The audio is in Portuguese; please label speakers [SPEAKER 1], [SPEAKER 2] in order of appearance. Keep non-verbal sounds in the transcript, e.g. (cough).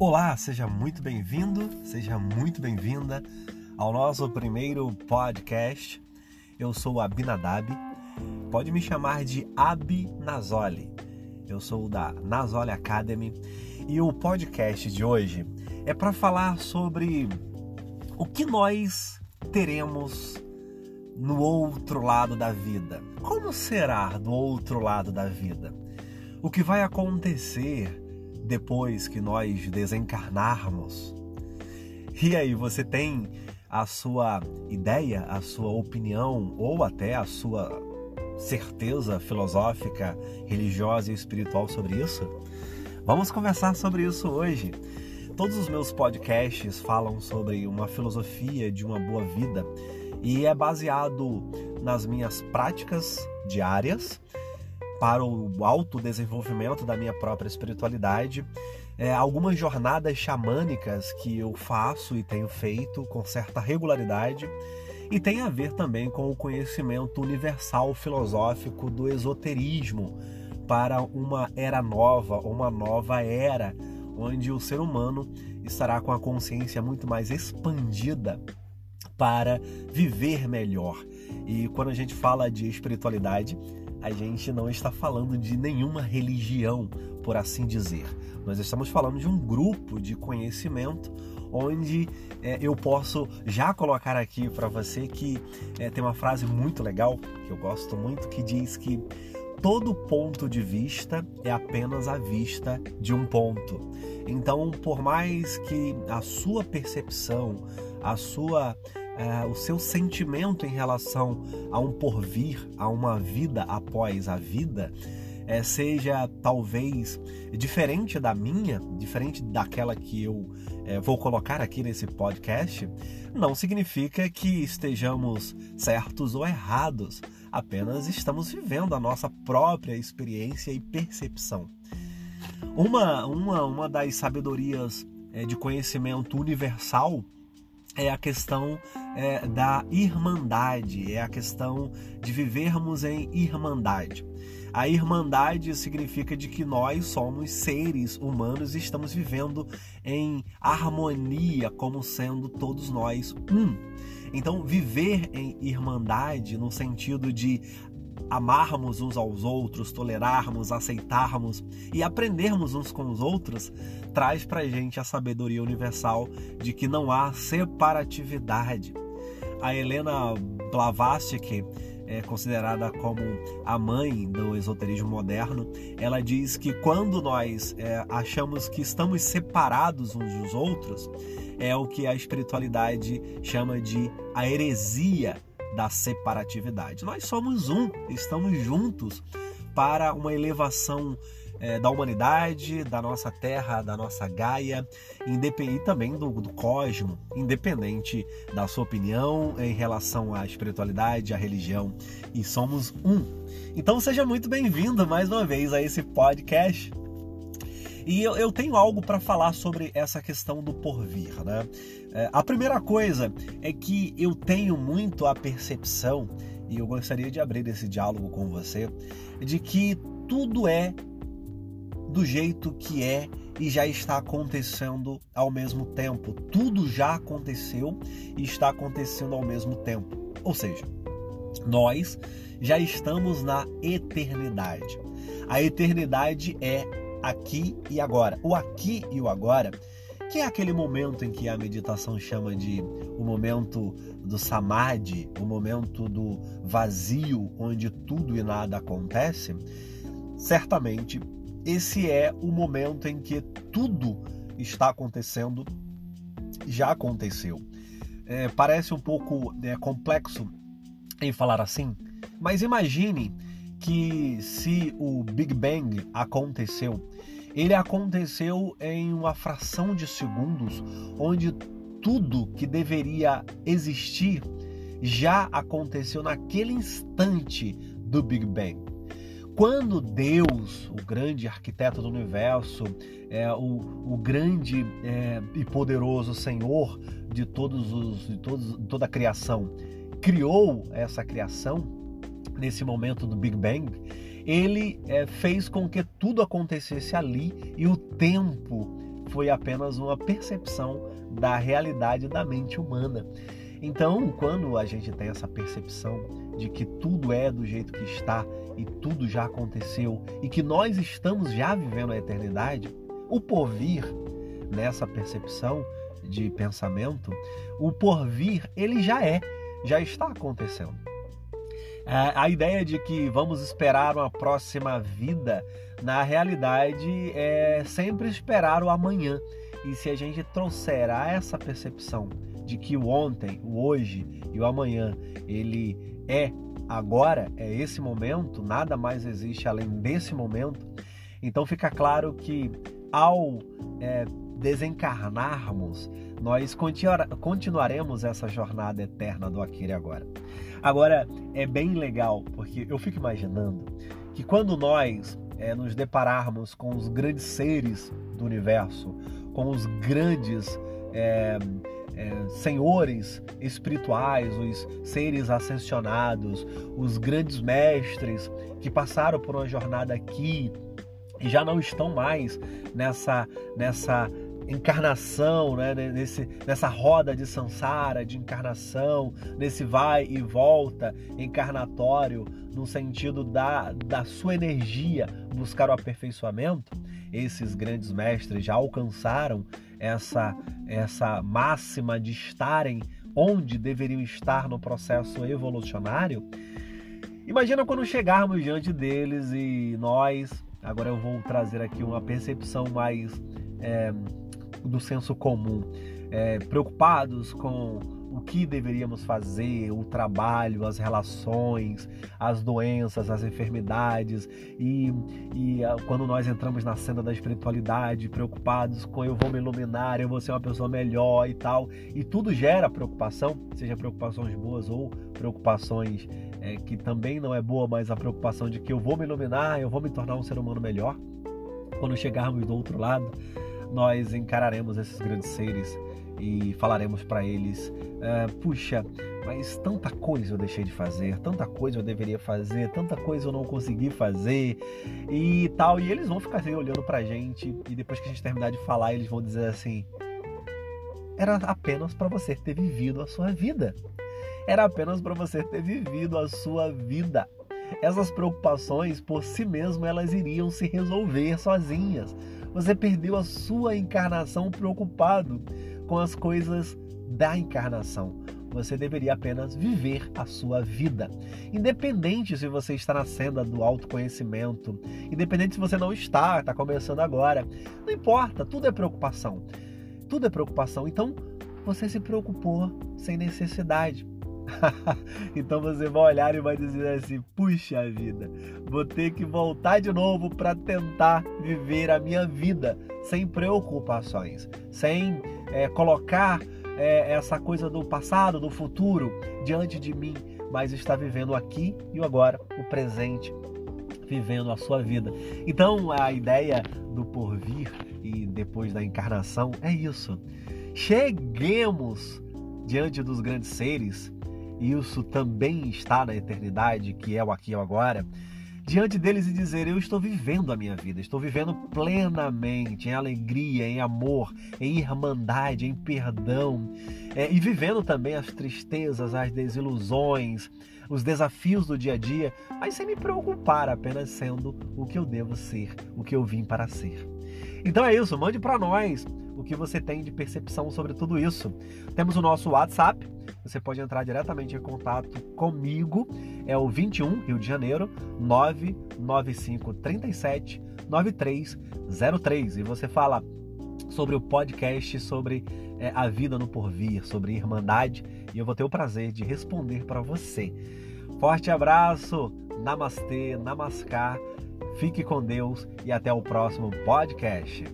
[SPEAKER 1] Olá, seja muito bem-vindo, seja muito bem-vinda ao nosso primeiro podcast. Eu sou Abinadab, pode me chamar de Abi Nazoli. Eu sou da Nazoli Academy e o podcast de hoje é para falar sobre o que nós teremos no outro lado da vida. Como será do outro lado da vida? O que vai acontecer depois que nós desencarnarmos? E aí, você tem a sua ideia, a sua opinião ou até a sua certeza filosófica, religiosa e espiritual sobre isso? Vamos conversar sobre isso hoje. Todos os meus podcasts falam sobre uma filosofia de uma boa vida e é baseado nas minhas práticas diárias para o autodesenvolvimento da minha própria espiritualidade, é, algumas jornadas xamânicas que eu faço e tenho feito com certa regularidade, e tem a ver também com o conhecimento universal filosófico do esoterismo para uma era nova, uma nova era, onde o ser humano estará com a consciência muito mais expandida para viver melhor. E quando a gente fala de espiritualidade, a gente não está falando de nenhuma religião, por assim dizer. Nós estamos falando de um grupo de conhecimento onde é, eu posso já colocar aqui para você que é, tem uma frase muito legal que eu gosto muito que diz que todo ponto de vista é apenas a vista de um ponto. Então, por mais que a sua percepção, a sua é, o seu sentimento em relação a um porvir, a uma vida após a vida, é, seja talvez diferente da minha, diferente daquela que eu é, vou colocar aqui nesse podcast, não significa que estejamos certos ou errados, apenas estamos vivendo a nossa própria experiência e percepção. Uma, uma, uma das sabedorias é, de conhecimento universal é a questão é, da irmandade, é a questão de vivermos em irmandade. A irmandade significa de que nós somos seres humanos e estamos vivendo em harmonia, como sendo todos nós um. Então, viver em irmandade no sentido de amarmos uns aos outros, tolerarmos, aceitarmos e aprendermos uns com os outros, traz para gente a sabedoria universal de que não há separatividade. A Helena Blavatsky é considerada como a mãe do esoterismo moderno, ela diz que quando nós é, achamos que estamos separados uns dos outros, é o que a espiritualidade chama de a heresia da separatividade. Nós somos um, estamos juntos para uma elevação é, da humanidade, da nossa Terra, da nossa Gaia, e também do, do cosmo, independente da sua opinião em relação à espiritualidade, à religião, e somos um. Então seja muito bem-vindo mais uma vez a esse podcast. E eu, eu tenho algo para falar sobre essa questão do porvir, né? É, a primeira coisa é que eu tenho muito a percepção, e eu gostaria de abrir esse diálogo com você, de que tudo é do jeito que é e já está acontecendo ao mesmo tempo. Tudo já aconteceu e está acontecendo ao mesmo tempo. Ou seja, nós já estamos na eternidade. A eternidade é aqui e agora. O aqui e o agora, que é aquele momento em que a meditação chama de o momento do samadhi, o momento do vazio, onde tudo e nada acontece, certamente esse é o momento em que tudo está acontecendo, já aconteceu. É, parece um pouco é, complexo em falar assim, mas imagine que se o Big Bang aconteceu, ele aconteceu em uma fração de segundos, onde tudo que deveria existir já aconteceu naquele instante do Big Bang. Quando Deus, o grande arquiteto do universo, é, o, o grande é, e poderoso Senhor de todos os de todos, toda a criação, criou essa criação, nesse momento do Big Bang, ele é, fez com que tudo acontecesse ali e o tempo foi apenas uma percepção da realidade da mente humana. Então, quando a gente tem essa percepção de que tudo é do jeito que está e tudo já aconteceu e que nós estamos já vivendo a eternidade, o porvir, nessa percepção de pensamento, o porvir, ele já é, já está acontecendo. A ideia de que vamos esperar uma próxima vida, na realidade, é sempre esperar o amanhã. E se a gente trouxer essa percepção de que o ontem, o hoje e o amanhã, ele é agora, é esse momento, nada mais existe além desse momento, então fica claro que ao é, desencarnarmos, nós continuaremos essa jornada eterna do aqui e agora. Agora, é bem legal, porque eu fico imaginando que quando nós é, nos depararmos com os grandes seres do universo, com os grandes é, é, senhores espirituais, os seres ascensionados, os grandes mestres que passaram por uma jornada aqui e já não estão mais nessa nessa encarnação, né? nesse, nessa roda de samsara, de encarnação, nesse vai e volta encarnatório, no sentido da, da sua energia buscar o aperfeiçoamento, esses grandes mestres já alcançaram essa, essa máxima de estarem onde deveriam estar no processo evolucionário. Imagina quando chegarmos diante deles e nós, agora eu vou trazer aqui uma percepção mais é, do senso comum, é, preocupados com o que deveríamos fazer, o trabalho, as relações, as doenças, as enfermidades e, e ah, quando nós entramos na cena da espiritualidade, preocupados com eu vou me iluminar, eu vou ser uma pessoa melhor e tal, e tudo gera preocupação, seja preocupações boas ou preocupações é, que também não é boa, mas a preocupação de que eu vou me iluminar, eu vou me tornar um ser humano melhor. Quando chegarmos do outro lado, nós encararemos esses grandes seres e falaremos para eles: uh, puxa, mas tanta coisa eu deixei de fazer, tanta coisa eu deveria fazer, tanta coisa eu não consegui fazer e tal. E eles vão ficar assim, olhando para a gente e depois que a gente terminar de falar, eles vão dizer assim: era apenas para você ter vivido a sua vida. Era apenas para você ter vivido a sua vida. Essas preocupações por si mesmo elas iriam se resolver sozinhas. Você perdeu a sua encarnação preocupado com as coisas da encarnação. Você deveria apenas viver a sua vida. Independente se você está na senda do autoconhecimento, independente se você não está, está começando agora. Não importa, tudo é preocupação. Tudo é preocupação. Então, você se preocupou sem necessidade. (laughs) então você vai olhar e vai dizer assim: puxa vida, vou ter que voltar de novo para tentar viver a minha vida sem preocupações, sem é, colocar é, essa coisa do passado, do futuro diante de mim, mas estar vivendo aqui e agora, o presente, vivendo a sua vida. Então a ideia do porvir e depois da encarnação é isso. Cheguemos diante dos grandes seres, e isso também está na eternidade, que é o aqui e o agora diante deles e dizer: Eu estou vivendo a minha vida, estou vivendo plenamente, em alegria, em amor, em irmandade, em perdão, é, e vivendo também as tristezas, as desilusões, os desafios do dia a dia, mas sem me preocupar, apenas sendo o que eu devo ser, o que eu vim para ser. Então é isso, mande para nós o que você tem de percepção sobre tudo isso. Temos o nosso WhatsApp, você pode entrar diretamente em contato comigo, é o 21 Rio de Janeiro 995 37 9303 e você fala sobre o podcast, sobre é, a vida no porvir, sobre irmandade e eu vou ter o prazer de responder para você. Forte abraço, namastê, namaskar, fique com Deus e até o próximo podcast.